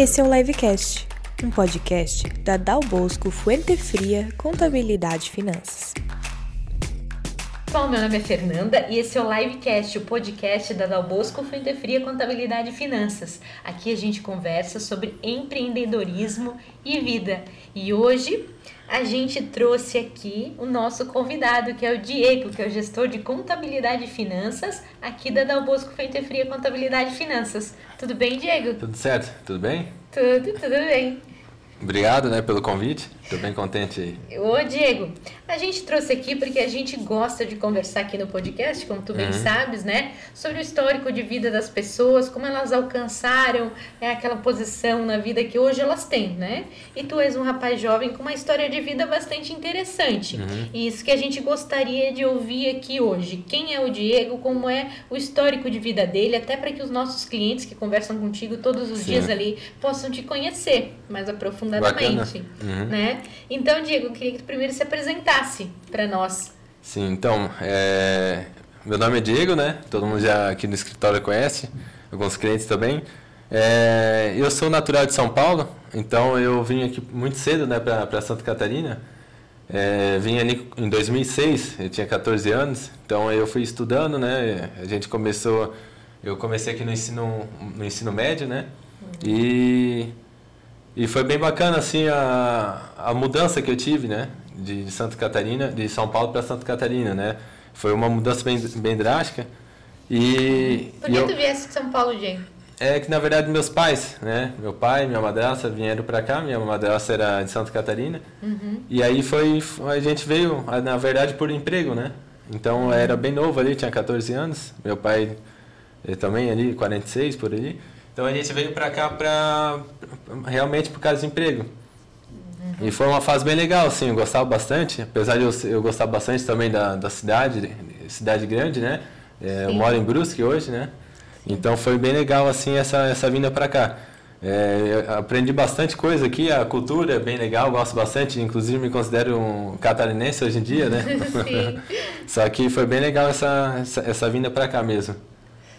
Esse é o Livecast, um podcast da Dal Bosco Fuente Fria Contabilidade e Finanças. Bom, meu nome é Fernanda e esse é o Livecast, o podcast da Dal Bosco Fuente Fria Contabilidade e Finanças. Aqui a gente conversa sobre empreendedorismo e vida. E hoje a gente trouxe aqui o nosso convidado, que é o Diego, que é o gestor de contabilidade e finanças aqui da Dal Bosco Fuente Fria Contabilidade e Finanças. Tudo bem, Diego? Tudo certo? Tudo bem? Tudo, tudo bem. Obrigado, né, pelo convite. Estou bem contente aí. Ô, Diego, a gente trouxe aqui porque a gente gosta de conversar aqui no podcast, como tu bem uhum. sabes, né? Sobre o histórico de vida das pessoas, como elas alcançaram é, aquela posição na vida que hoje elas têm, né? E tu és um rapaz jovem com uma história de vida bastante interessante. Uhum. E isso que a gente gostaria de ouvir aqui hoje. Quem é o Diego, como é o histórico de vida dele, até para que os nossos clientes que conversam contigo todos os Sim. dias ali possam te conhecer mais aprofundadamente, uhum. né? Então, Diego, eu queria que tu primeiro se apresentasse para nós. Sim, então, é... meu nome é Diego, né? Todo mundo já aqui no escritório conhece, alguns clientes também. É... Eu sou natural de São Paulo, então eu vim aqui muito cedo, né, para Santa Catarina. É, vim ali em 2006, eu tinha 14 anos, então eu fui estudando, né? A gente começou, eu comecei aqui no ensino, no ensino médio, né? Uhum. E e foi bem bacana, assim, a, a mudança que eu tive, né? De Santa Catarina, de São Paulo para Santa Catarina, né? Foi uma mudança bem, bem drástica. E, Por que eu, tu viesse de São Paulo, Diego? É que, na verdade, meus pais, né? Meu pai e minha madrasta vieram para cá. Minha madrasta era de Santa Catarina. Uhum. E aí foi... A gente veio, na verdade, por emprego, né? Então, uhum. era bem novo ali, tinha 14 anos. Meu pai também ali, 46, por ali. Então a gente veio para cá para realmente por causa de emprego. Uhum. E foi uma fase bem legal, assim, eu gostava bastante, apesar de eu, eu gostar bastante também da, da cidade, cidade grande, né? É, eu moro em Brusque hoje, né? Então foi bem legal, assim, essa, essa vinda para cá. É, aprendi bastante coisa aqui, a cultura é bem legal, gosto bastante, inclusive me considero um catarinense hoje em dia, né? Só que foi bem legal essa, essa, essa vinda para cá mesmo.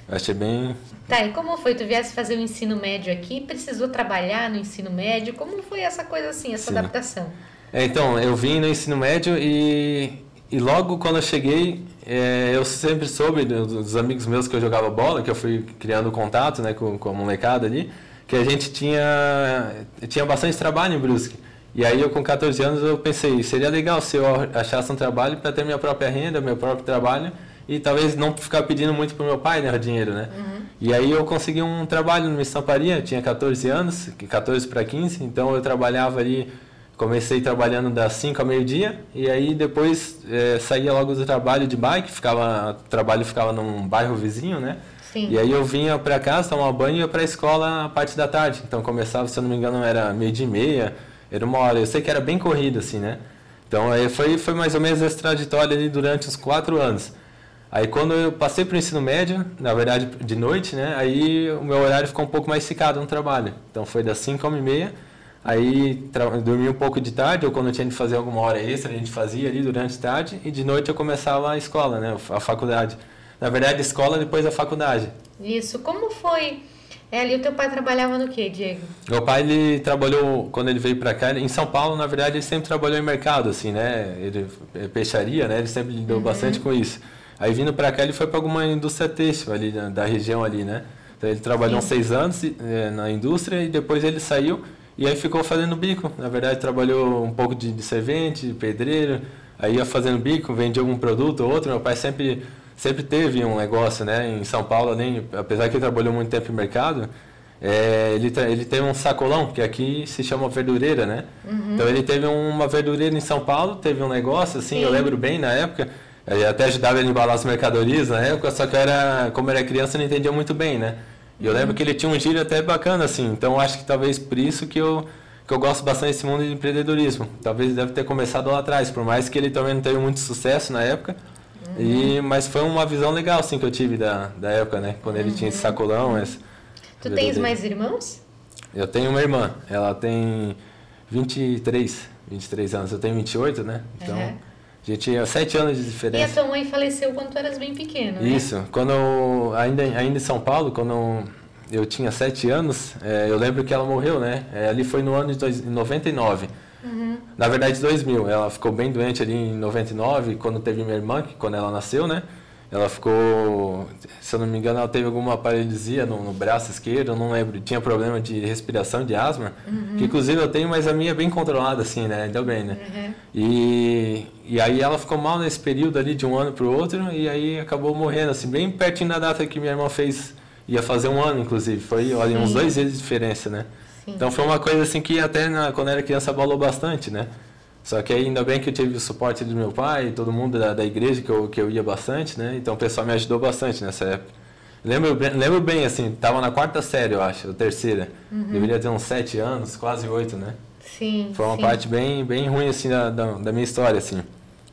Eu achei bem. Tá, e como foi? Tu viesse fazer o ensino médio aqui, precisou trabalhar no ensino médio? Como foi essa coisa assim, essa Sim. adaptação? É, então, eu vim no ensino médio e, e logo quando eu cheguei, é, eu sempre soube dos amigos meus que eu jogava bola, que eu fui criando contato né, com, com a molecada ali, que a gente tinha, tinha bastante trabalho em Brusque. E aí eu com 14 anos eu pensei, seria legal se eu achasse um trabalho para ter minha própria renda, meu próprio trabalho e talvez não ficar pedindo muito pro meu pai, né, o dinheiro, né? Uhum. E aí eu consegui um trabalho numa estamparia, tinha 14 anos, 14 para 15, então eu trabalhava ali, comecei trabalhando das 5 ao meio-dia, e aí depois é, saía logo do trabalho de bike, ficava, o trabalho ficava num bairro vizinho, né? Sim. E aí eu vinha para casa, tomar banho e ia para a escola a parte da tarde. Então começava, se eu não me engano, era meio dia e meia, era uma hora. Eu sei que era bem corrido assim, né? Então aí foi, foi mais ou menos essa trajetória ali durante os quatro anos. Aí quando eu passei para o ensino médio, na verdade de noite, né? Aí o meu horário ficou um pouco mais ficado no trabalho. Então foi das 5 a 1 e meia. Aí dormi um pouco de tarde, ou quando tinha de fazer alguma hora extra, a gente fazia ali durante a tarde. E de noite eu começava a escola, né? A faculdade. Na verdade, a escola depois a faculdade. Isso. Como foi? É, ali o teu pai trabalhava no que, Diego? Meu pai, ele trabalhou, quando ele veio para cá, em São Paulo, na verdade, ele sempre trabalhou em mercado, assim, né? Ele, é peixaria, né? Ele sempre lidou uhum. bastante com isso. Aí vindo para cá ele foi para alguma indústria têxtil ali da, da, região ali, né? Então ele trabalhou uns seis anos é, na indústria e depois ele saiu e aí ficou fazendo bico. Na verdade trabalhou um pouco de, de servente, de pedreiro, aí ia fazendo bico, vendia algum produto ou outro. Meu pai sempre sempre teve um negócio, né? Em São Paulo, nem apesar que ele trabalhou muito tempo em mercado, é, ele, ele teve um sacolão, que aqui se chama verdureira, né? Uhum. Então ele teve uma verdureira em São Paulo, teve um negócio, assim, Sim. eu lembro bem na época. Eu até ajudava ele a embalar as mercadorias na época, só que eu era, como era criança, eu não entendia muito bem, né? E eu lembro que ele tinha um giro até bacana, assim. Então acho que talvez por isso que eu, que eu gosto bastante desse mundo de empreendedorismo. Talvez deve ter começado lá atrás, por mais que ele também não teve muito sucesso na época. Uhum. E, mas foi uma visão legal, assim, que eu tive da, da época, né? Quando ele tinha esse uhum. sacolão. Esse, tu tens mais irmãos? Eu tenho uma irmã. Ela tem 23, 23 anos. Eu tenho 28, né? Então... Uhum. A gente tinha sete anos de diferença. E a tua mãe faleceu quando tu eras bem pequeno, né? Isso. Quando eu, ainda, ainda em São Paulo, quando eu, eu tinha sete anos, é, eu lembro que ela morreu, né? É, ali foi no ano de dois, 99. Uhum. Na verdade, 2000. Ela ficou bem doente ali em 99, quando teve minha irmã, que quando ela nasceu, né? Ela ficou, se eu não me engano, ela teve alguma paralisia no, no braço esquerdo, não lembro. Tinha problema de respiração, de asma, uhum. que inclusive eu tenho, mas a minha é bem controlada, assim, né? Ainda bem, né? Uhum. E, e aí ela ficou mal nesse período ali, de um ano para o outro, e aí acabou morrendo, assim, bem pertinho da data que minha irmã fez, ia fazer um ano, inclusive. Foi, olha, uns dois meses de diferença, né? Sim. Então foi uma coisa, assim, que até na, quando era criança abalou bastante, né? Só que ainda bem que eu tive o suporte do meu pai, todo mundo da, da igreja que eu, que eu ia bastante, né? Então o pessoal me ajudou bastante nessa época. Lembro, lembro bem, assim, tava na quarta série, eu acho, ou terceira. Uhum. Deveria ter uns sete anos, quase oito, né? Sim. Foi uma sim. parte bem, bem ruim, assim, da, da, da, minha história, assim.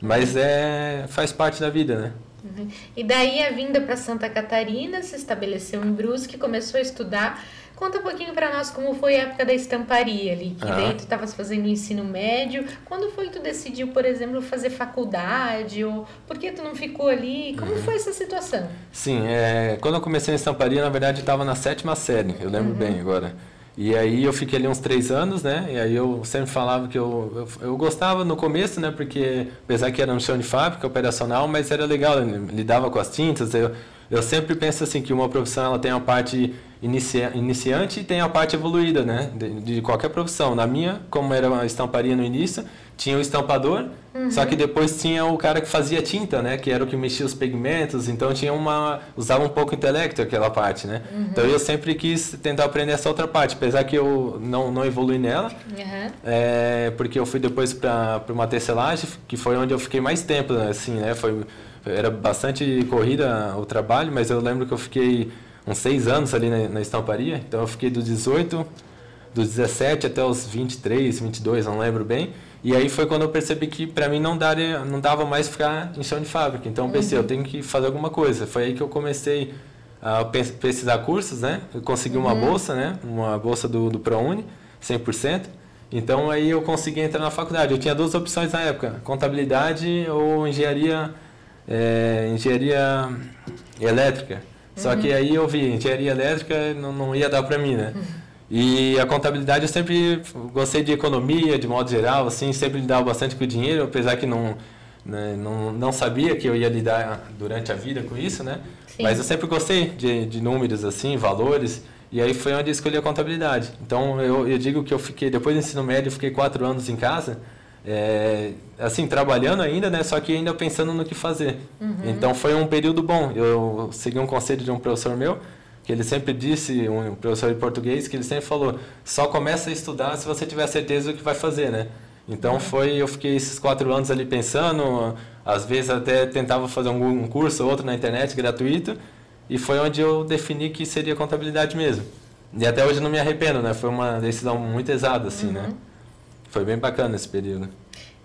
Mas é, faz parte da vida, né? Uhum. E daí a vinda para Santa Catarina, se estabeleceu em Brusque, começou a estudar Conta um pouquinho para nós como foi a época da estamparia ali, que ah. daí tu estavas fazendo o ensino médio. Quando foi que tu decidiu, por exemplo, fazer faculdade? Ou por que tu não ficou ali? Como uhum. foi essa situação? Sim, é, quando eu comecei a estamparia, na verdade, estava na sétima série, eu lembro uhum. bem agora. E aí eu fiquei ali uns três anos, né? E aí eu sempre falava que eu, eu, eu, gostava no começo, né? Porque apesar que era um chão de fábrica operacional, mas era legal, lidava com as tintas. Eu, eu sempre penso assim que uma profissão ela tem a parte inicia, iniciante e tem a parte evoluída, né? De, de, qualquer profissão. Na minha, como era uma estamparia no início, tinha o estampador, uhum. só que depois tinha o cara que fazia tinta, né? Que era o que mexia os pigmentos, então tinha uma... usava um pouco o intelecto aquela parte, né? Uhum. Então eu sempre quis tentar aprender essa outra parte, apesar que eu não, não evolui nela, uhum. é, porque eu fui depois para uma tecelagem, que foi onde eu fiquei mais tempo, assim, né? Foi, era bastante corrida o trabalho, mas eu lembro que eu fiquei uns seis anos ali na, na estamparia. Então eu fiquei dos 18, dos 17 até os 23, 22, não lembro bem. E aí foi quando eu percebi que para mim não, daria, não dava mais ficar em chão de fábrica. Então eu pensei, uhum. eu tenho que fazer alguma coisa. Foi aí que eu comecei a pesquisar cursos, né? Eu consegui uma uhum. bolsa, né? Uma bolsa do, do ProUni, 100%. Então aí eu consegui entrar na faculdade. Eu tinha duas opções na época, contabilidade ou engenharia, é, engenharia elétrica. Só que aí eu vi, engenharia elétrica não, não ia dar para mim, né? E a contabilidade eu sempre gostei de economia, de modo geral, assim, sempre lidava bastante com o dinheiro, apesar que não, né, não, não sabia que eu ia lidar durante a vida com isso, né? Sim. Mas eu sempre gostei de, de números, assim, valores, e aí foi onde eu escolhi a contabilidade. Então eu, eu digo que eu fiquei, depois do ensino médio, eu fiquei quatro anos em casa, é, assim, trabalhando ainda, né? Só que ainda pensando no que fazer. Uhum. Então foi um período bom. Eu segui um conselho de um professor meu, que ele sempre disse, um professor de português, que ele sempre falou: só começa a estudar se você tiver certeza do que vai fazer, né? Então uhum. foi, eu fiquei esses quatro anos ali pensando, às vezes até tentava fazer um curso ou outro na internet gratuito, e foi onde eu defini que seria contabilidade mesmo. E até hoje não me arrependo, né? Foi uma decisão muito exata, assim, né? uhum. né? Foi bem bacana esse período.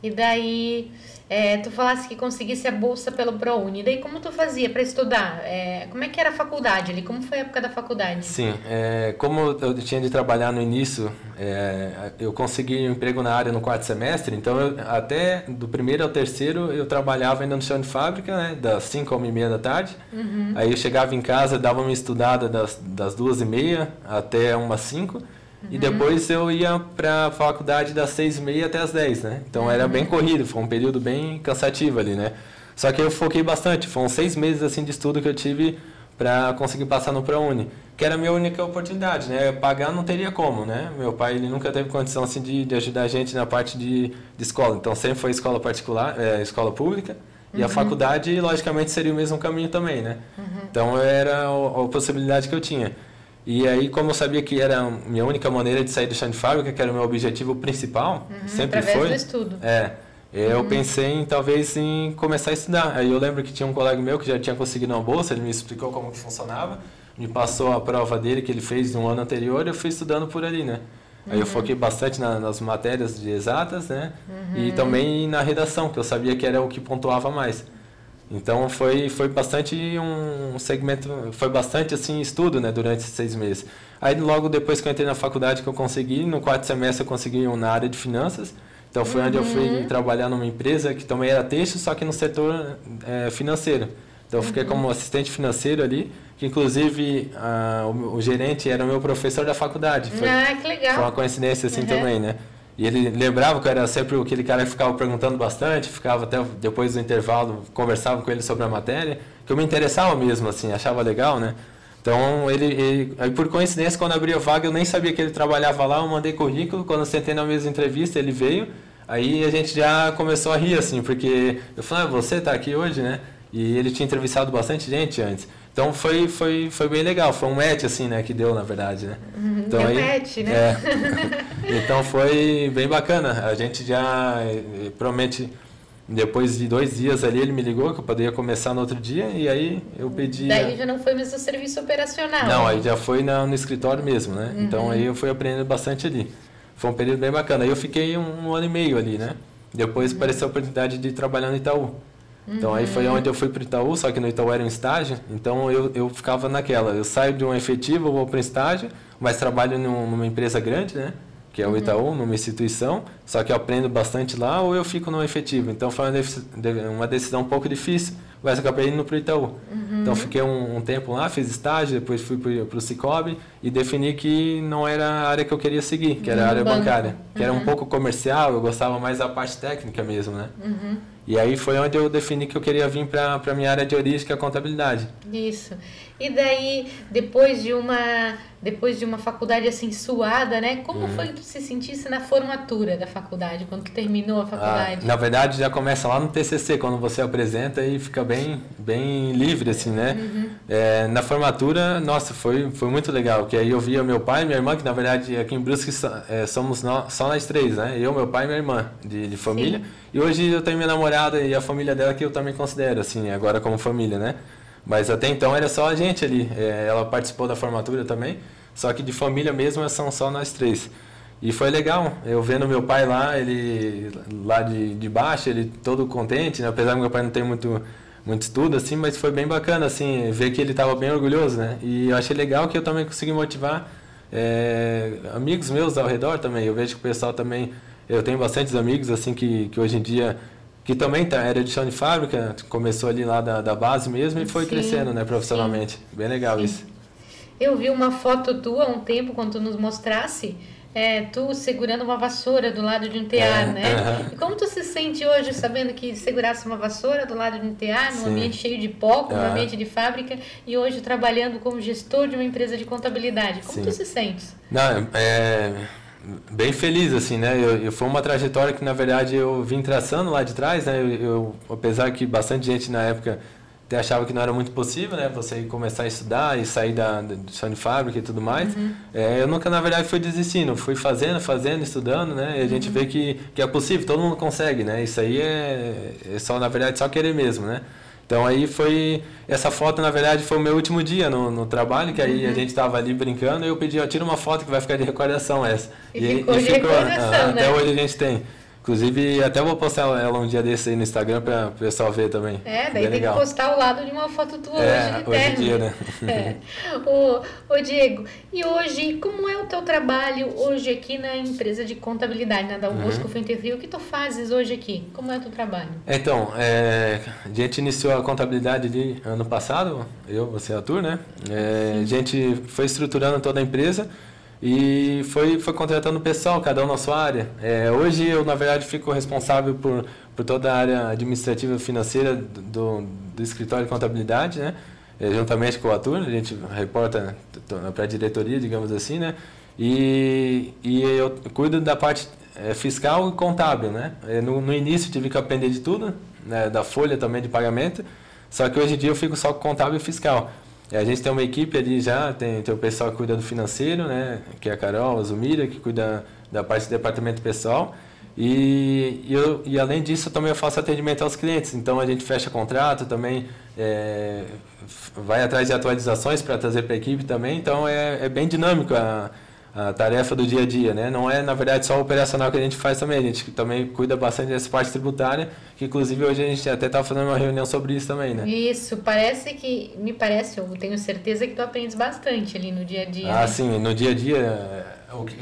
E daí, é, tu falasse que conseguisse a bolsa pelo ProUni. E daí, como tu fazia para estudar? É, como é que era a faculdade ali? Como foi a época da faculdade? Sim, é, como eu tinha de trabalhar no início, é, eu consegui um emprego na área no quarto semestre. Então, eu, até do primeiro ao terceiro, eu trabalhava ainda no chão de fábrica, né? Das 5 às meia da tarde. Uhum. Aí eu chegava em casa, dava uma estudada das, das duas e meia até umas 5 e depois eu ia para a faculdade das seis e meia até as dez, né? Então uhum. era bem corrido, foi um período bem cansativo ali, né? Só que eu foquei bastante, foram seis meses assim de estudo que eu tive para conseguir passar no ProUni, que era a minha única oportunidade, né? Pagar não teria como, né? Meu pai ele nunca teve condição assim de, de ajudar a gente na parte de, de escola, então sempre foi escola particular, é, escola pública. E uhum. a faculdade, logicamente, seria o mesmo caminho também, né? Uhum. Então era a, a possibilidade que eu tinha. E aí, como eu sabia que era a minha única maneira de sair do chão de fábrica, que era o meu objetivo principal, uhum, sempre foi. Do estudo. É. Eu uhum. pensei em talvez em começar a estudar. Aí eu lembro que tinha um colega meu que já tinha conseguido uma bolsa, ele me explicou como que funcionava, me passou a prova dele que ele fez no ano anterior, eu fui estudando por ali, né? Aí eu uhum. foquei bastante na, nas matérias de exatas, né? E uhum. também na redação, que eu sabia que era o que pontuava mais. Então foi, foi bastante um segmento, foi bastante assim estudo, né, durante esses seis meses. Aí logo depois que eu entrei na faculdade que eu consegui, no quarto semestre eu consegui um na área de finanças. Então foi uhum. onde eu fui uhum. trabalhar numa empresa que também era texto, só que no setor é, financeiro. Então eu fiquei como assistente financeiro ali, que inclusive a, o, o, gerente era o meu professor da faculdade. Foi, ah, que legal. Foi uma coincidência assim uhum. também, né? E ele lembrava que eu era sempre aquele cara que ficava perguntando bastante, ficava até depois do intervalo, conversava com ele sobre a matéria, que eu me interessava mesmo, assim, achava legal, né? Então, ele, ele, aí por coincidência, quando abriu a vaga, eu nem sabia que ele trabalhava lá, eu mandei currículo, quando eu sentei na mesma entrevista, ele veio, aí a gente já começou a rir, assim, porque eu falei, ah, você está aqui hoje, né? E ele tinha entrevistado bastante gente antes. Então foi, foi, foi bem legal, foi um match assim, né, que deu na verdade, né? Uhum, então, deu aí, match, né? É, então foi bem bacana. A gente já eh, promete depois de dois dias ali ele me ligou que eu poderia começar no outro dia e aí eu pedi. Daí já não foi mais o serviço operacional. Não, aí já foi na, no escritório mesmo, né? Uhum. Então aí eu fui aprendendo bastante ali. Foi um período bem bacana. Aí eu fiquei um, um ano e meio ali, né? Depois uhum. apareceu a oportunidade de trabalhar no Itaú. Então aí foi onde eu fui para o Itaú, só que no Itaú era um estágio, então eu, eu ficava naquela, eu saio de um efetivo, vou para um estágio, mas trabalho num, numa empresa grande, né? Que é o Itaú, uhum. numa instituição, só que eu aprendo bastante lá ou eu fico no efetivo. Então foi uma decisão um pouco difícil, mas eu acabei indo para o Itaú. Uhum. Então fiquei um, um, tempo lá, fiz estágio, depois fui para o Cicobi e defini que não era a área que eu queria seguir, que era a área bancária, que era um uhum. pouco comercial, eu gostava mais da parte técnica mesmo, né? Uhum. E aí foi onde eu defini que eu queria vir para a minha área de origem, que é a contabilidade. Isso. E daí, depois de uma depois de uma faculdade assim suada, né? Como uhum. foi que tu se sentisse na formatura da faculdade, quando tu terminou a faculdade? Ah, na verdade, já começa lá no TCC, quando você apresenta e fica bem, bem livre, assim, né? Uhum. É, na formatura, nossa, foi, foi muito legal, que aí eu via meu pai e minha irmã, que na verdade aqui em Brusque é, somos nós, só nós três, né? Eu, meu pai e minha irmã, de, de família. Sim. E hoje eu tenho minha namorada e a família dela que eu também considero, assim, agora como família, né? Mas até então era só a gente ali. É, ela participou da formatura também, só que de família mesmo são só nós três. E foi legal, eu vendo meu pai lá, ele lá de, de baixo, ele todo contente, né? apesar que meu pai não tem muito, muito estudo, assim, mas foi bem bacana, assim, ver que ele estava bem orgulhoso, né? E eu achei legal que eu também consegui motivar é, amigos meus ao redor também. Eu vejo que o pessoal também, eu tenho bastantes amigos, assim, que, que hoje em dia que também tá, era de chão de fábrica, começou ali lá da, da base mesmo e foi sim, crescendo, né, profissionalmente. Sim. Bem legal sim. isso. Eu vi uma foto tua há um tempo, quando tu nos mostrasse, é, tu segurando uma vassoura do lado de um tear, é, né? Uh -huh. E como tu se sente hoje sabendo que segurasse uma vassoura do lado de um tear, num ambiente cheio de pó, uh -huh. ambiente de fábrica, e hoje trabalhando como gestor de uma empresa de contabilidade? Como Sim. tu se sente? Não, é bem feliz, assim, né? Eu, eu, foi uma trajetória que, na verdade, eu vim traçando lá de trás, né? Eu, eu, apesar que bastante gente na época até achava que não era muito possível, né? Você começar a estudar e sair da, da chão de fábrica e tudo mais. Uhum. É, eu nunca, na verdade, fui desistindo. Fui fazendo, fazendo, estudando, né? E a gente uhum. vê que, que é possível, todo mundo consegue, né? Isso aí é, é só, na verdade, só querer mesmo, né? Então aí foi. Essa foto, na verdade, foi o meu último dia no, no trabalho, que aí uhum. a gente estava ali brincando e eu pedi, ó, tira uma foto que vai ficar de recordação essa. E, e ficou, e ficou ah, né? Até hoje a gente tem. Inclusive, até vou postar ela um dia desse aí no Instagram para o pessoal ver também. É, daí Bem tem legal. que postar ao lado de uma foto tua é, hoje de hoje em dia, né? É. Ô, ô, Diego, e hoje, como é o teu trabalho hoje aqui na empresa de contabilidade, na Dal Bosco uhum. Frio? O que tu fazes hoje aqui? Como é o teu trabalho? Então, é, a gente iniciou a contabilidade ali ano passado, eu, você, Arthur, né? É, a gente foi estruturando toda a empresa e foi, foi contratando pessoal, cada um na sua área. É, hoje eu, na verdade, fico responsável por, por toda a área administrativa e financeira do, do escritório de contabilidade, né? É, juntamente com o Atur, a gente reporta para a diretoria, digamos assim, né? E, e eu cuido da parte é, fiscal e contábil, né? É, no, no início tive que aprender de tudo, né? da folha também de pagamento, só que hoje em dia eu fico só com contábil e fiscal. É, a gente tem uma equipe ali já, tem, tem o pessoal que cuida do financeiro, né? Que é a Carol, a Zumira, que cuida da parte do departamento pessoal. E, e, eu, e além disso, eu também faço atendimento aos clientes. Então a gente fecha contrato também, é, vai atrás de atualizações para trazer para a equipe também. Então é, é bem dinâmico a, a tarefa do dia a dia, né? Não é, na verdade, só o operacional que a gente faz também, a gente também cuida bastante dessa parte tributária, que inclusive hoje a gente até estava fazendo uma reunião sobre isso também, né? Isso, parece que, me parece, eu tenho certeza que tu aprendes bastante ali no dia a dia. Ah, né? sim, no dia a dia,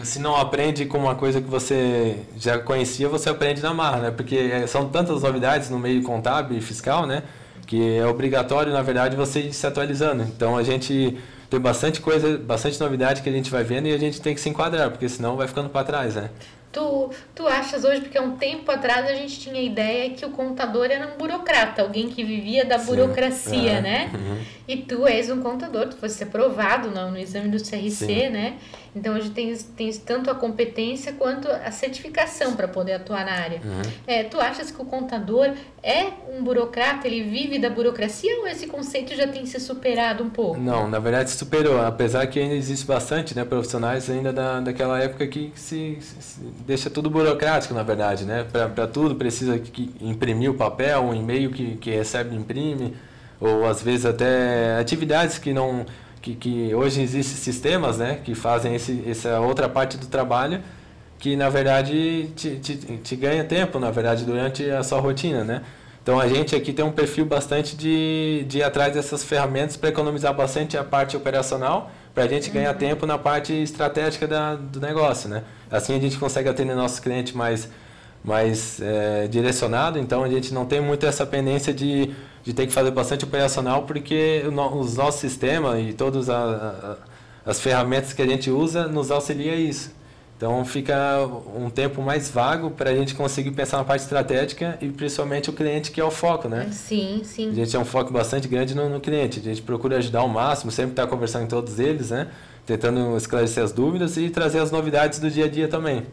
se não aprende com uma coisa que você já conhecia, você aprende na marra, né? Porque é, são tantas novidades no meio contábil e fiscal, né? que é obrigatório, na verdade, você ir se atualizando. Então a gente tem bastante coisa, bastante novidade que a gente vai vendo e a gente tem que se enquadrar, porque senão vai ficando para trás, né? Tu, tu achas hoje, porque há um tempo atrás a gente tinha a ideia que o contador era um burocrata, alguém que vivia da Sim, burocracia, é, né? Uhum. E tu és um contador, tu fosse aprovado no, no exame do CRC, Sim. né? Então hoje tens, tens tanto a competência quanto a certificação para poder atuar na área. Uhum. É, tu achas que o contador é um burocrata, ele vive da burocracia ou esse conceito já tem se superado um pouco? Não, na verdade se superou, apesar que ainda existe bastante né, profissionais ainda da, daquela época que se, se deixa tudo burocrático, na verdade, né? Para tudo precisa que imprimir o papel, um e-mail que, que recebe imprime, ou às vezes até atividades que não que, que hoje existem sistemas né, que fazem esse, essa outra parte do trabalho que na verdade te, te, te, ganha tempo na verdade durante a sua rotina né então a gente aqui tem um perfil bastante de, de ir atrás dessas ferramentas para economizar bastante a parte operacional para a gente ganhar uhum. tempo na parte estratégica da, do negócio né assim a gente consegue atender nossos clientes mais mais é, direcionado então a gente não tem muito essa pendência de de ter que fazer bastante operacional, porque os nossos sistemas e todas as ferramentas que a gente usa nos auxilia isso. Então fica um tempo mais vago para a gente conseguir pensar na parte estratégica e principalmente o cliente que é o foco, né? Sim, sim. A gente é um foco bastante grande no, no cliente. A gente procura ajudar ao máximo, sempre estar tá conversando com todos eles, né? Tentando esclarecer as dúvidas e trazer as novidades do dia a dia também.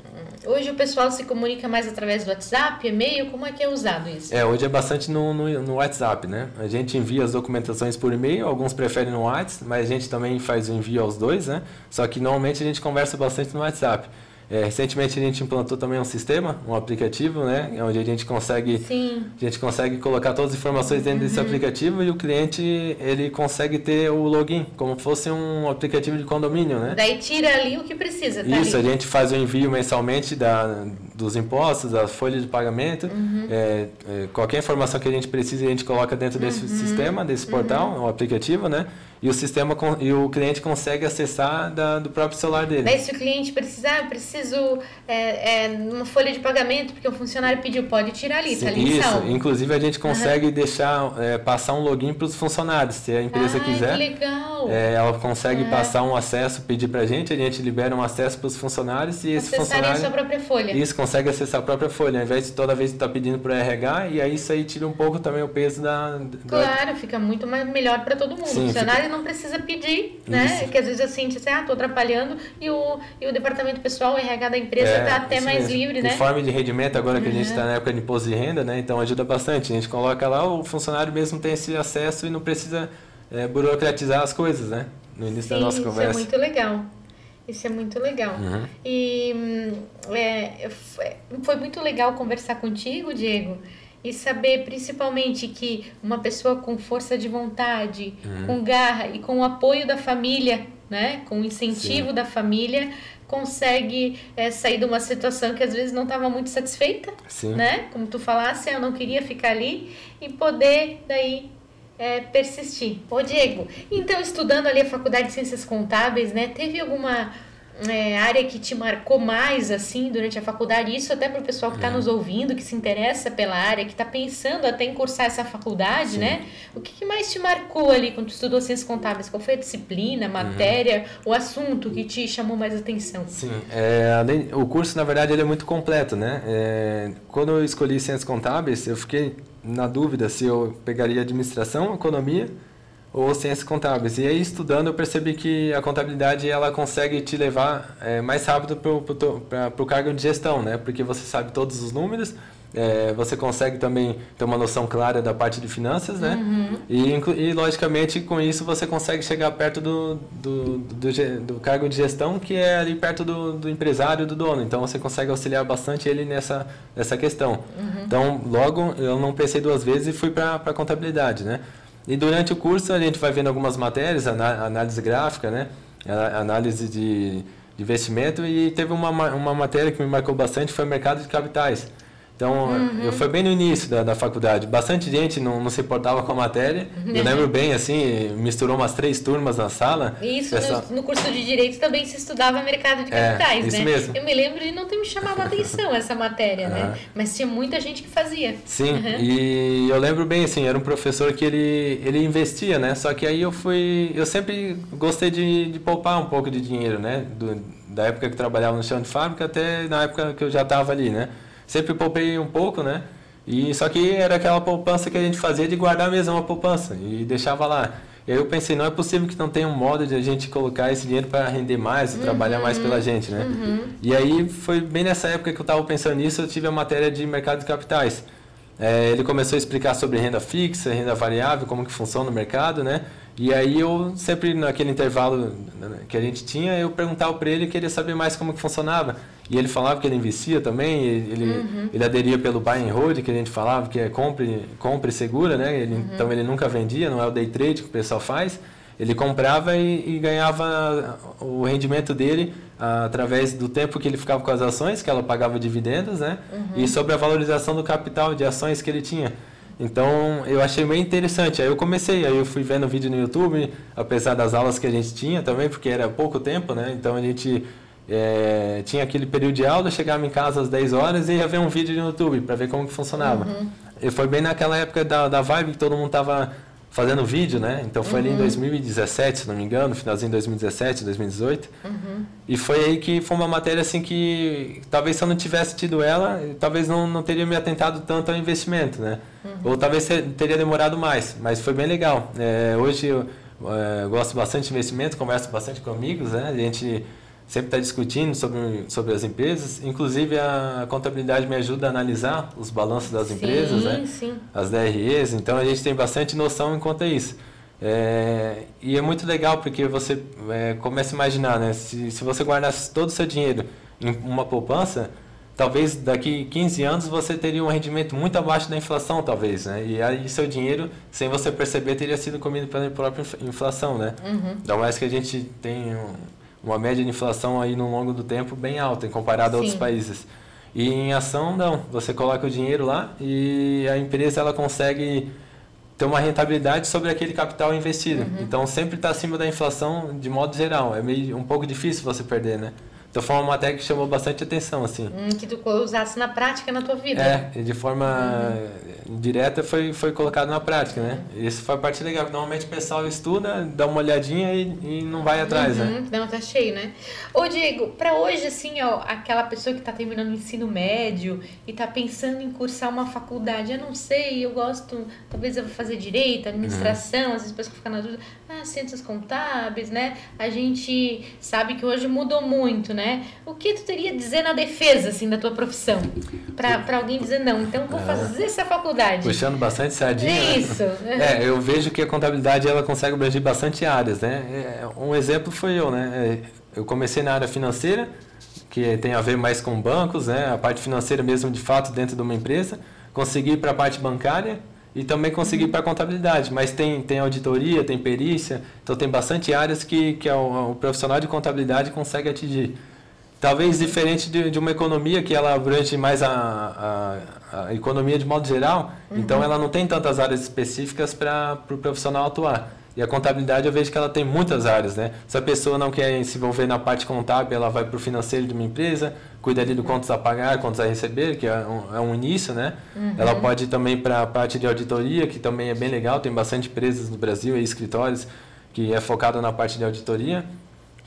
Hoje o pessoal se comunica mais através do WhatsApp, e-mail, como é que é usado isso? É, hoje é bastante no, no, no WhatsApp, né? A gente envia as documentações por e-mail, alguns preferem no WhatsApp, mas a gente também faz o envio aos dois, né? Só que normalmente a gente conversa bastante no WhatsApp. É, recentemente a gente implantou também um sistema, um aplicativo, né, onde a gente consegue Sim. a gente consegue colocar todas as informações dentro uhum. desse aplicativo e o cliente ele consegue ter o login como fosse um aplicativo de condomínio, né? Daí tira ali o que precisa. Tá Isso, ali. a gente faz o envio mensalmente da dos impostos, da folha de pagamento, uhum. é, é, qualquer informação que a gente precisa a gente coloca dentro desse uhum. sistema, desse portal, uhum. o aplicativo, né? E o sistema e o cliente consegue acessar da, do próprio celular dele. Daí se o cliente precisar, eu preciso é, é, uma folha de pagamento porque o funcionário pediu, pode tirar ali, Sim, tá ali Isso, inclusive a gente consegue uhum. deixar, é, passar um login para os funcionários, se a empresa Ai, quiser. Que legal. É, ela consegue passar um acesso, pedir para a gente, a gente libera um acesso para os funcionários e esse funcionário... a sua própria folha. Isso, consegue acessar a própria folha, ao invés de toda vez estar tá pedindo para o RH, e aí isso aí tira um pouco também o peso da... da... Claro, fica muito mais, melhor para todo mundo. Sim, funcionário fica... não precisa pedir né? Isso. Que às vezes assim, assim, ah, tô atrapalhando e o, e o departamento pessoal, o RH da empresa é, tá até mais mesmo. livre, né? Informe de rendimento agora que uhum. a gente está na época de imposto de renda, né? Então ajuda bastante. A gente coloca lá, o funcionário mesmo tem esse acesso e não precisa é, burocratizar as coisas, né? No início Sim, da nossa conversa. Isso é muito legal. Isso é muito legal. Uhum. E hum, é, foi muito legal conversar contigo, Diego e saber principalmente que uma pessoa com força de vontade, uhum. com garra e com o apoio da família, né, com o incentivo Sim. da família, consegue é, sair de uma situação que às vezes não estava muito satisfeita, Sim. né? Como tu falasse, eu não queria ficar ali e poder daí é, persistir. Ô Diego, então estudando ali a faculdade de ciências contábeis, né? Teve alguma é, área que te marcou mais assim durante a faculdade? Isso até para o pessoal que está nos ouvindo, que se interessa pela área, que está pensando até em cursar essa faculdade, Sim. né? O que, que, mais te marcou ali quando tu estudou ciências contábeis? Qual foi a disciplina, matéria, uhum. o assunto que te chamou mais atenção? Sim, é, além, o curso na verdade ele é muito completo, né? É, quando eu escolhi ciências contábeis, eu fiquei na dúvida se eu pegaria administração, economia ou ciências contábeis. E aí, estudando, eu percebi que a contabilidade ela consegue te levar é, mais rápido para o cargo de gestão, né? Porque você sabe todos os números, é, você consegue também ter uma noção clara da parte de finanças, né? Uhum. E, e, logicamente, com isso, você consegue chegar perto do, do, do, do cargo de gestão, que é ali perto do, do, empresário, do dono. Então, você consegue auxiliar bastante ele nessa, nessa questão. Uhum. Então, logo, eu não pensei duas vezes e fui para a contabilidade, né? E durante o curso a gente vai vendo algumas matérias, análise gráfica, né? análise de, investimento e teve uma, uma matéria que me marcou bastante, foi mercado de capitais. Então, uhum. eu fui bem no início da, da faculdade. Bastante gente não, não se importava com a matéria. Eu lembro bem, assim, misturou umas três turmas na sala. Isso, Essa... no, no, curso de Direito também se estudava mercado de é, capitais, é, isso né? Mesmo. Eu me lembro de não ter me chamado a atenção essa matéria, né? Mas tinha muita gente que fazia. Sim, uhum. e eu lembro bem, assim, era um professor que ele, ele investia, né? Só que aí eu fui... Eu sempre gostei de, de poupar um pouco de dinheiro, né? Do, da época que trabalhava no chão de fábrica até na época que eu já estava ali, né? Sempre poupei um pouco, né? E só que era aquela poupança que a gente fazia de guardar mesmo uma poupança e deixava lá. Eu pensei, não é possível que não tenha um modo de a gente colocar esse dinheiro para render mais, uhum, trabalhar mais pela gente, né? Uhum. E aí foi bem nessa época que eu estava pensando nisso, eu tive a matéria de mercado de capitais. É, ele começou a explicar sobre renda fixa, renda variável, como que funciona o mercado, né? E aí eu sempre naquele intervalo que a gente tinha, eu perguntava para ele, queria saber mais como que funcionava. E ele falava que ele investia também, ele, uhum. ele aderia pelo buy and hold, que a gente falava, que é compre, compre segura, né? Ele, uhum. Então ele nunca vendia, não é o day trade que o pessoal faz. Ele comprava e, e ganhava o rendimento dele ah, através do tempo que ele ficava com as ações, que ela pagava dividendos, né? Uhum. E sobre a valorização do capital de ações que ele tinha. Então eu achei bem interessante. Aí eu comecei, aí eu fui vendo vídeo no YouTube, apesar das aulas que a gente tinha também, porque era pouco tempo, né? Então a gente é, tinha aquele período de aula, chegava em casa às 10 horas e ia ver um vídeo no YouTube para ver como que funcionava. Uhum. E foi bem naquela época da, da vibe que todo mundo tava fazendo vídeo, né? Então foi uhum. ali em 2017, se não me engano, finalzinho de 2017, 2018. Uhum. E foi aí que foi uma matéria assim que talvez se eu não tivesse tido ela, talvez não, não teria me atentado tanto ao investimento, né? Uhum. Ou talvez teria demorado mais, mas foi bem legal. É, hoje eu é, gosto bastante de investimento, converso bastante com amigos, né? A gente sempre está discutindo sobre, sobre as empresas. Inclusive, a contabilidade me ajuda a analisar os balanços das sim, empresas, né? Sim. as DREs. Então, a gente tem bastante noção enquanto a isso. É, e é muito legal porque você é, começa a imaginar, né? Se, se você guardasse todo o seu dinheiro em uma poupança, talvez daqui 15 anos você teria um rendimento muito abaixo da inflação, talvez, né? E aí seu dinheiro, sem você perceber, teria sido comido pela própria inflação, né? Uhum. Ainda mais que a gente tem um, uma média de inflação aí no longo do tempo bem alta, em comparado Sim. a outros países. E em ação, não. Você coloca o dinheiro lá e a empresa ela consegue ter uma rentabilidade sobre aquele capital investido. Uhum. Então, sempre está acima da inflação de modo geral. É meio um pouco difícil você perder, né? Então foi uma matéria que chamou bastante atenção, assim. Hum, que tu usasse na prática na tua vida. É, de forma uhum. direta foi, foi colocado na prática, né? Isso foi a parte legal, normalmente o pessoal estuda, dá uma olhadinha e, e não vai atrás, uhum. né? Não, tá cheio, né? Ô Diego, para hoje, assim, ó, aquela pessoa que tá terminando o ensino médio e tá pensando em cursar uma faculdade, eu não sei, eu gosto, talvez eu vou fazer direito, administração, uhum. às vezes a pessoa fica na dúvida, ah, ciências contábeis, né? A gente sabe que hoje mudou muito, né? Né? O que tu teria a dizer na defesa, assim, da tua profissão? Para alguém dizer, não, então vou é. fazer essa faculdade. Puxando bastante sardinha. Né? Isso. é, eu vejo que a contabilidade, ela consegue abranger bastante áreas, né? É, um exemplo foi eu, né? É, eu comecei na área financeira, que tem a ver mais com bancos, né? A parte financeira mesmo, de fato, dentro de uma empresa. Consegui ir para a parte bancária, e também conseguir para a contabilidade. Mas tem, tem auditoria, tem perícia, então tem bastante áreas que, que o, o profissional de contabilidade consegue atingir. Talvez diferente de, de uma economia que ela abrange mais a, a, a economia de modo geral, uhum. então ela não tem tantas áreas específicas para o pro profissional atuar. E a contabilidade eu vejo que ela tem muitas áreas, né? Se a pessoa não quer se envolver na parte contábil, ela vai para o financeiro de uma empresa, cuida ali do contas a pagar, contas a receber, que é um, é um início, né? Uhum. Ela pode ir também para a parte de auditoria, que também é bem legal, tem bastante empresas no Brasil e escritórios que é focado na parte de auditoria.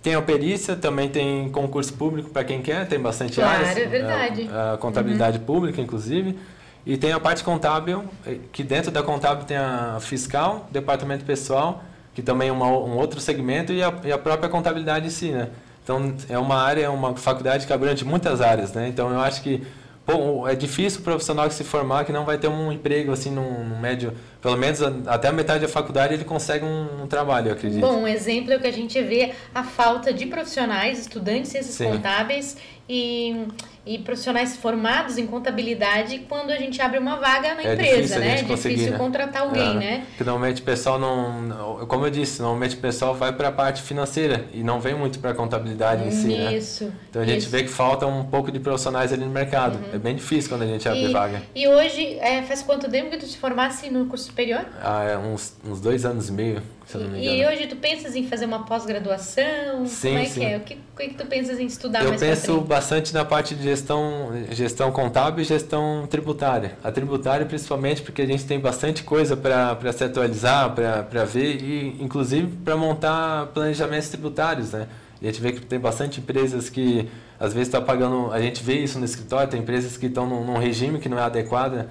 Tem a perícia, também tem concurso público para quem quer, tem bastante claro, áreas. é verdade. A, a contabilidade uhum. pública, inclusive. E tem a parte contábil, eh, que dentro da contábil tem a fiscal, departamento pessoal, que também é uma, um outro segmento, e a, e a própria contabilidade em si, né? Então, é uma área, é uma faculdade que abrange muitas áreas, né? Então, eu acho que Bom, é difícil o profissional que se formar que não vai ter um emprego assim num, num médio pelo menos até a metade da faculdade ele consegue um, um, trabalho, eu acredito. Bom, um exemplo é o que a gente vê a falta de profissionais, estudantes Sim. contábeis e e profissionais formados em contabilidade quando a gente abre uma vaga na é empresa, né? É difícil né? contratar alguém, é, né? Porque normalmente o pessoal não, como eu disse, normalmente o pessoal vai para a parte financeira e não vem muito para a contabilidade em si, né? Isso. Então a gente isso. vê que falta um pouco de profissionais ali no mercado. Uhum. É bem difícil quando a gente abre e, vaga. E hoje, é, faz quanto tempo que tu te formasse no curso superior? Ah, é uns, uns dois anos e meio. E hoje tu pensas em fazer uma pós-graduação? Sim, Como é sim. que é? O que, que tu pensas em estudar Eu mais penso bastante na parte de gestão, gestão contábil e gestão tributária. A tributária principalmente porque a gente tem bastante coisa para se atualizar, para ver e inclusive para montar planejamentos tributários, né? A gente vê que tem bastante empresas que às vezes está pagando, a gente vê isso no escritório, tem empresas que estão num, num regime que não é adequado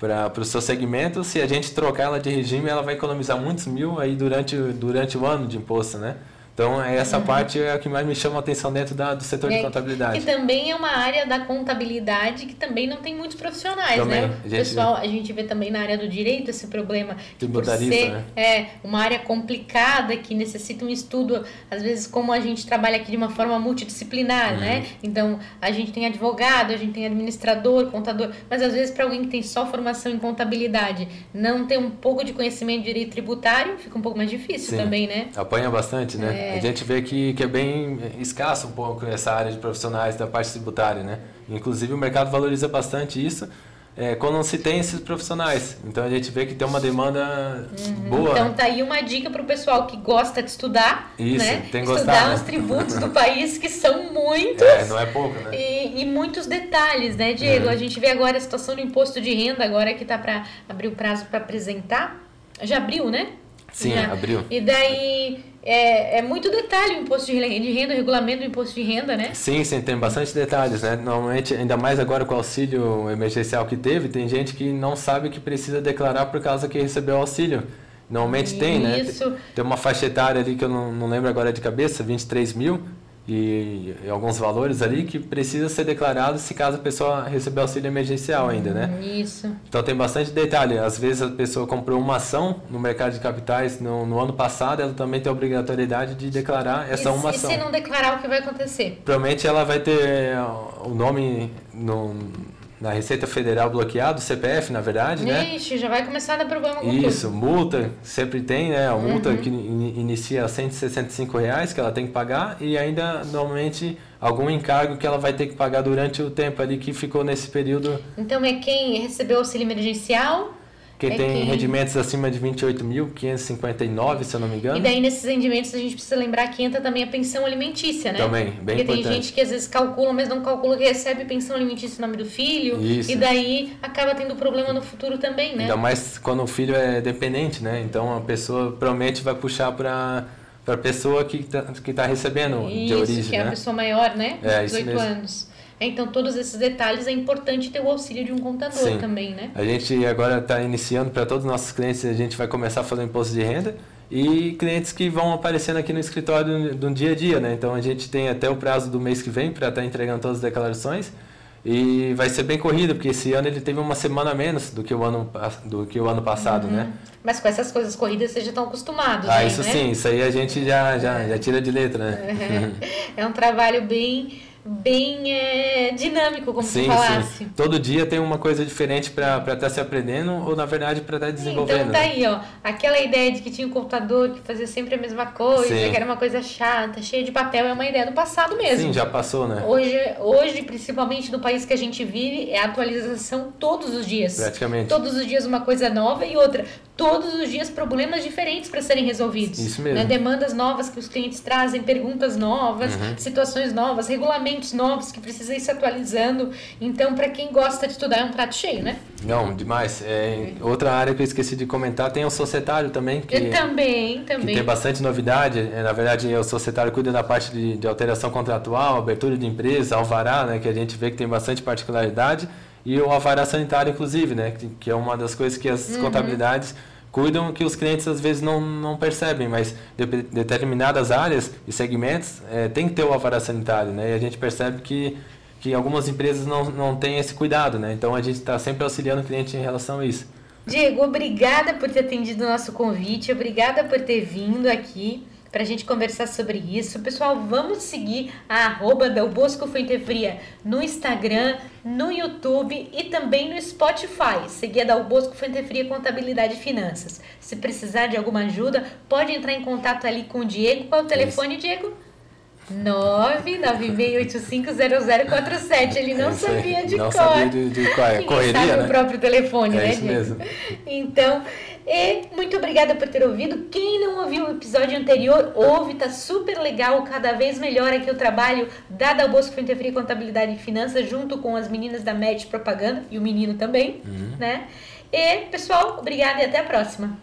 para o seu segmento, se a gente trocar ela de regime, ela vai economizar muitos mil aí durante, durante o ano de imposto, né? Então, é essa uhum. parte é a que mais me chama a atenção dentro da, do setor é, de contabilidade. Que também é uma área da contabilidade que também não tem muitos profissionais, também, né? Gente Pessoal, a gente vê também na área do direito esse problema que por ser né? é, uma área complicada, que necessita um estudo, às vezes como a gente trabalha aqui de uma forma multidisciplinar, uhum. né? Então, a gente tem advogado, a gente tem administrador, contador, mas às vezes para alguém que tem só formação em contabilidade, não ter um pouco de conhecimento de direito tributário, fica um pouco mais difícil Sim. também, né? Apanha bastante, né? É. É. A gente vê que, que é bem escasso um pouco essa área de profissionais da parte tributária, né? Inclusive o mercado valoriza bastante isso é, quando não se tem esses profissionais. Então a gente vê que tem uma demanda uhum. boa. Então tá aí uma dica para o pessoal que gosta de estudar, isso, né? Tem que estudar né? os tributos do país que são muitos. É, não é pouco, né? E, e muitos detalhes, né, Diego? Uhum. A gente vê agora a situação do imposto de renda agora que tá para abrir o prazo para apresentar. Já abriu, né? Sim, Já. abriu. E daí é, é muito detalhe o imposto de renda, o regulamento do imposto de renda, né? Sim, sim, tem bastante detalhes, né? Normalmente, ainda mais agora com o auxílio emergencial que teve, tem gente que não sabe que precisa declarar por causa que recebeu o auxílio. Normalmente Isso. tem, né? Tem uma faixa etária ali que eu não, não lembro agora de cabeça, 23 mil e, e, alguns valores ali que precisa ser declarado se caso a pessoa receber auxílio emergencial ainda, né? Isso. Então tem bastante detalhe. Às vezes a pessoa comprou uma ação no mercado de capitais no, no ano passado, ela também tem a obrigatoriedade de declarar essa e, uma ação. E se não declarar, o que vai acontecer? Provavelmente ela vai ter o nome no na Receita Federal bloqueado, CPF, na verdade, né? Ixi, já vai começar a dar problema com Isso, tudo. multa, sempre tem, né? A multa uhum. que in, inicia a 165 reais que ela tem que pagar e ainda, normalmente, algum encargo que ela vai ter que pagar durante o tempo ali que ficou nesse período. Então, é quem recebeu auxílio emergencial quem é tem que... rendimentos acima de 28.559, se eu não me engano. E daí nesses rendimentos a gente precisa lembrar que entra também a pensão alimentícia, né? Também, bem Porque importante. tem gente que às vezes calcula, mas não calcula que recebe pensão alimentícia em nome do filho. Isso. E daí acaba tendo problema no futuro também, né? Ainda mais quando o filho é dependente, né? Então a pessoa promete vai puxar para para a pessoa que está que tá recebendo isso, de origem, que é né? a pessoa maior, né? É, 18 anos. Então, todos esses detalhes é importante ter o auxílio de um contador Sim. também, né? A gente agora está iniciando para todos os nossos clientes, a gente vai começar a fazer imposto de renda e clientes que vão aparecendo aqui no escritório do dia a dia, né? Então, a gente tem até o prazo do mês que vem para estar tá entregando todas as declarações e vai ser bem corrido, porque esse ano ele teve uma semana menos do que o ano, do que o ano passado, uhum. né? Mas com essas coisas corridas vocês já estão acostumados, Ah, aí, isso né? sim, isso aí a gente já, já, já tira de letra, né? É, é um trabalho bem bem é, dinâmico, como sim, tu falasse. Sim. Todo dia tem uma coisa diferente para estar tá se aprendendo ou, na verdade, para estar tá desenvolvendo. Então tá né? aí, ó. Aquela ideia de que tinha um computador que fazia sempre a mesma coisa, sim. que era uma coisa chata, cheia de papel, é uma ideia do passado mesmo. Sim, já passou, né? Hoje, hoje, principalmente no país que a gente vive, é atualização todos os dias. Praticamente. Todos os dias uma coisa nova e outra. Todos os dias problemas diferentes para serem resolvidos. Isso mesmo. Né? Demandas novas que os clientes trazem, perguntas novas, uhum. situações novas, regulamentos novos que precisam ir se atualizando. Então, para quem gosta de estudar, é um prato cheio, né? Não, demais. É, outra área que eu esqueci de comentar tem o societário também. Que, eu também, também. Que tem bastante novidade. É, na verdade, o societário cuida da parte de, de alteração contratual, abertura de empresa, alvará, né, que a gente vê que tem bastante particularidade. E o alvará sanitário, inclusive, né, que, é uma das coisas que as uhum. contabilidades cuidam que os clientes às vezes não, não percebem, mas de, determinadas áreas e segmentos é, tem que ter o alvará sanitário, né? E a gente percebe que, que algumas empresas não, não têm esse cuidado, né? Então a gente está sempre auxiliando o cliente em relação a isso. Diego, obrigada por ter atendido o nosso convite, obrigada por ter vindo aqui para a gente conversar sobre isso. Pessoal, vamos seguir a arroba Del Bosco Fuente Fria no Instagram, no YouTube e também no Spotify. Seguir a Del Bosco Fuente Fria Contabilidade e Finanças. Se precisar de alguma ajuda, pode entrar em contato ali com o Diego. Qual é o telefone, Diego? 996850047. Ele não sabia de não cor. Sabia de, de qual é. Correria, sabe né? o próprio telefone, é né, isso Diego? mesmo. Então, e muito obrigada por ter ouvido. Quem não ouviu o episódio anterior, ouve, tá super legal, cada vez melhor aqui o trabalho da Dal Bosco Frente Fria Contabilidade e Finanças, junto com as meninas da Match Propaganda e o menino também, Uhum. né? E, pessoal, obrigada e até a próxima.